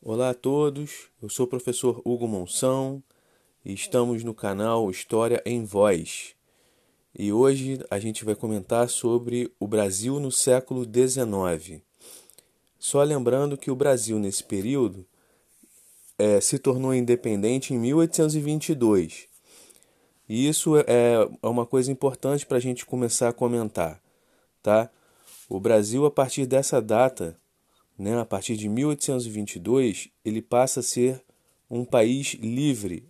Olá a todos, eu sou o professor Hugo Monção e estamos no canal História em Voz. E hoje a gente vai comentar sobre o Brasil no século XIX. Só lembrando que o Brasil nesse período é, se tornou independente em 1822. E isso é, é uma coisa importante para a gente começar a comentar, tá? O Brasil, a partir dessa data, né, a partir de 1822, ele passa a ser um país livre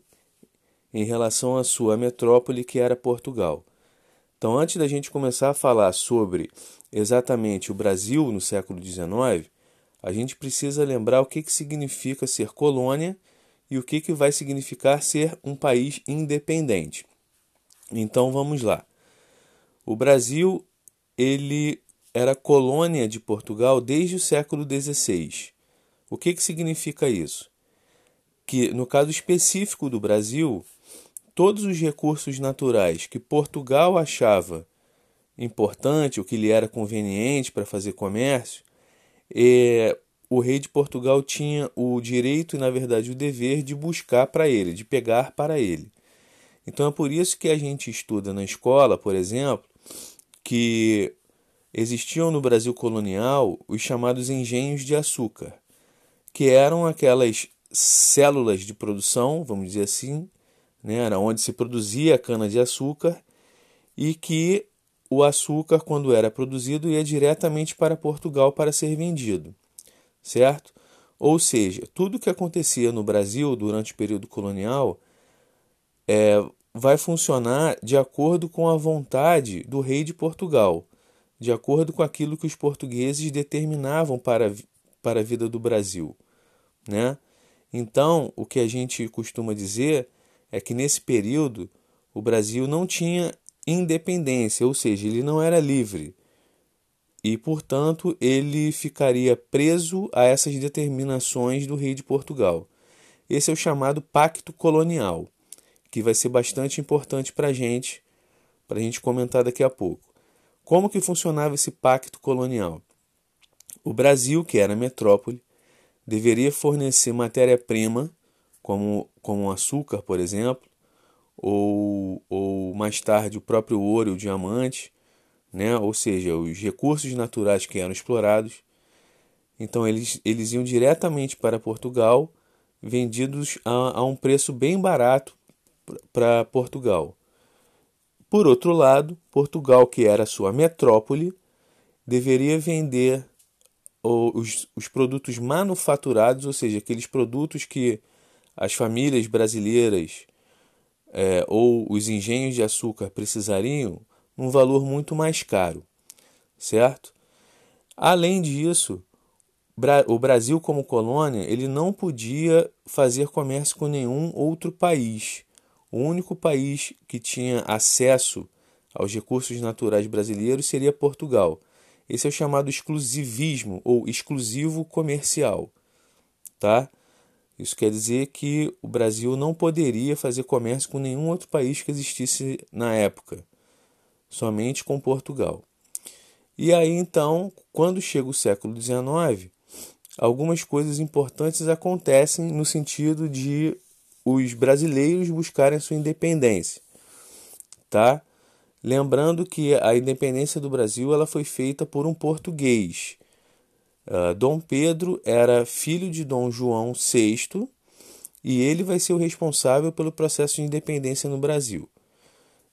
em relação à sua metrópole, que era Portugal. Então, antes da gente começar a falar sobre exatamente o Brasil no século XIX, a gente precisa lembrar o que, que significa ser colônia e o que, que vai significar ser um país independente. Então, vamos lá. O Brasil ele era colônia de Portugal desde o século XVI. O que, que significa isso? Que, no caso específico do Brasil, todos os recursos naturais que Portugal achava importante, o que lhe era conveniente para fazer comércio, é, o rei de Portugal tinha o direito e, na verdade, o dever de buscar para ele, de pegar para ele. Então é por isso que a gente estuda na escola, por exemplo, que existiam no Brasil colonial os chamados engenhos de açúcar, que eram aquelas células de produção, vamos dizer assim, né, era onde se produzia a cana-de-açúcar e que o açúcar, quando era produzido, ia diretamente para Portugal para ser vendido, certo? Ou seja, tudo que acontecia no Brasil durante o período colonial é, vai funcionar de acordo com a vontade do rei de Portugal de acordo com aquilo que os portugueses determinavam para, para a vida do Brasil. Né? Então, o que a gente costuma dizer é que nesse período o Brasil não tinha independência, ou seja, ele não era livre. E, portanto, ele ficaria preso a essas determinações do rei de Portugal. Esse é o chamado Pacto Colonial, que vai ser bastante importante para a gente, para a gente comentar daqui a pouco. Como que funcionava esse pacto colonial? O Brasil, que era metrópole, deveria fornecer matéria-prima, como, como açúcar, por exemplo, ou, ou mais tarde o próprio ouro o diamante, né? ou seja, os recursos naturais que eram explorados. Então eles, eles iam diretamente para Portugal, vendidos a, a um preço bem barato para Portugal. Por outro lado, Portugal, que era sua metrópole, deveria vender os, os produtos manufaturados, ou seja, aqueles produtos que as famílias brasileiras é, ou os engenhos de açúcar precisariam, um valor muito mais caro, certo? Além disso, o Brasil como colônia ele não podia fazer comércio com nenhum outro país. O único país que tinha acesso aos recursos naturais brasileiros seria Portugal. Esse é o chamado exclusivismo ou exclusivo comercial, tá? Isso quer dizer que o Brasil não poderia fazer comércio com nenhum outro país que existisse na época, somente com Portugal. E aí então, quando chega o século XIX, algumas coisas importantes acontecem no sentido de os brasileiros buscarem sua independência, tá? Lembrando que a independência do Brasil ela foi feita por um português. Uh, Dom Pedro era filho de Dom João VI e ele vai ser o responsável pelo processo de independência no Brasil.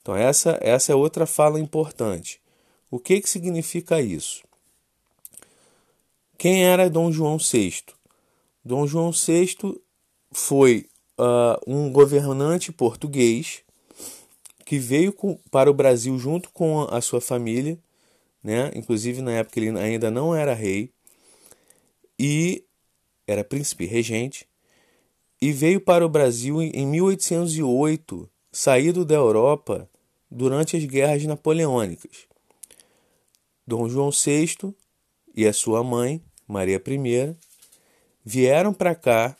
Então essa, essa é outra fala importante. O que, que significa isso? Quem era Dom João VI? Dom João VI foi uh, um governante português que veio com, para o Brasil junto com a, a sua família, né? Inclusive na época ele ainda não era rei e era príncipe regente e veio para o Brasil em 1808, saído da Europa durante as guerras napoleônicas. Dom João VI e a sua mãe, Maria I, vieram para cá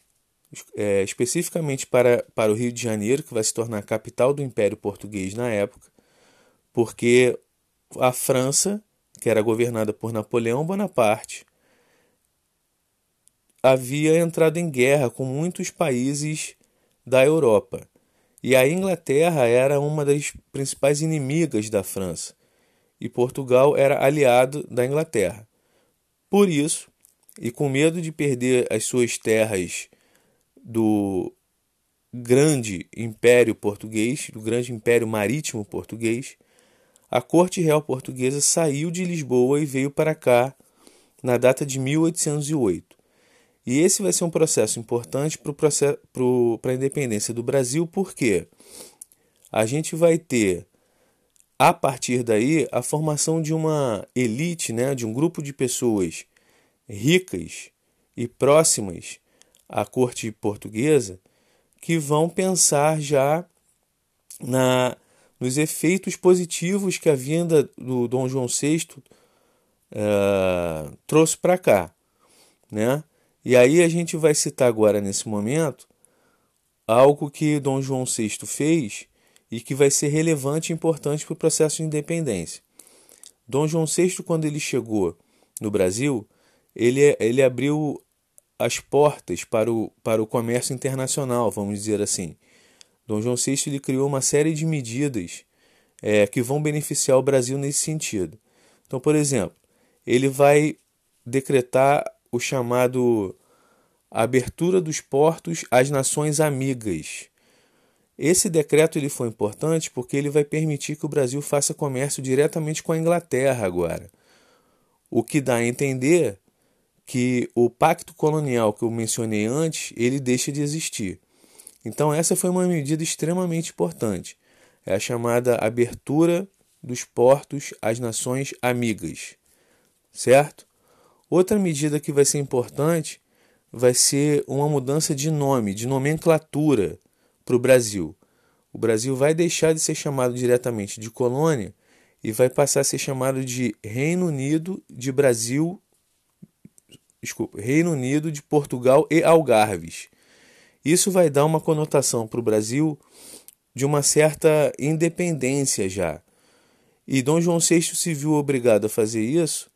é, especificamente para, para o Rio de Janeiro, que vai se tornar a capital do Império Português na época, porque a França, que era governada por Napoleão Bonaparte, havia entrado em guerra com muitos países da Europa. E a Inglaterra era uma das principais inimigas da França. E Portugal era aliado da Inglaterra. Por isso, e com medo de perder as suas terras do grande império português, do grande império marítimo português, a corte real portuguesa saiu de Lisboa e veio para cá na data de 1808. E esse vai ser um processo importante para a independência do Brasil, porque a gente vai ter, a partir daí, a formação de uma elite, né, de um grupo de pessoas ricas e próximas à corte portuguesa, que vão pensar já na, nos efeitos positivos que a vinda do Dom João VI uh, eh, trouxe para cá, né? E aí a gente vai citar agora nesse momento algo que Dom João VI fez e que vai ser relevante e importante para o processo de independência. Dom João VI, quando ele chegou no Brasil, ele, ele abriu as portas para o, para o comércio internacional, vamos dizer assim. Dom João VI ele criou uma série de medidas é, que vão beneficiar o Brasil nesse sentido. Então, por exemplo, ele vai decretar o chamado abertura dos portos às nações amigas. Esse decreto ele foi importante porque ele vai permitir que o Brasil faça comércio diretamente com a Inglaterra agora. O que dá a entender que o pacto colonial que eu mencionei antes, ele deixa de existir. Então essa foi uma medida extremamente importante. É a chamada abertura dos portos às nações amigas. Certo? Outra medida que vai ser importante vai ser uma mudança de nome, de nomenclatura para o Brasil. O Brasil vai deixar de ser chamado diretamente de colônia e vai passar a ser chamado de Reino Unido de Brasil, desculpa, Reino Unido de Portugal e Algarves. Isso vai dar uma conotação para o Brasil de uma certa independência já. E Dom João VI se viu obrigado a fazer isso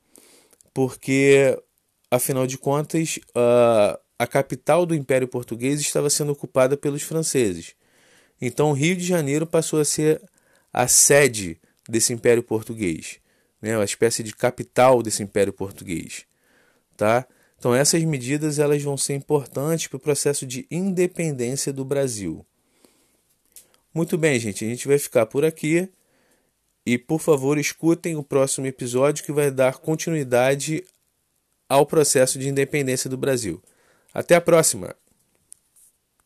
porque, afinal de contas, a, a capital do Império Português estava sendo ocupada pelos franceses. Então, Rio de Janeiro passou a ser a sede desse Império Português, né? uma espécie de capital desse Império Português. Tá? Então, essas medidas elas vão ser importantes para o processo de independência do Brasil. Muito bem, gente, a gente vai ficar por aqui. E por favor, escutem o próximo episódio que vai dar continuidade ao processo de independência do Brasil. Até a próxima!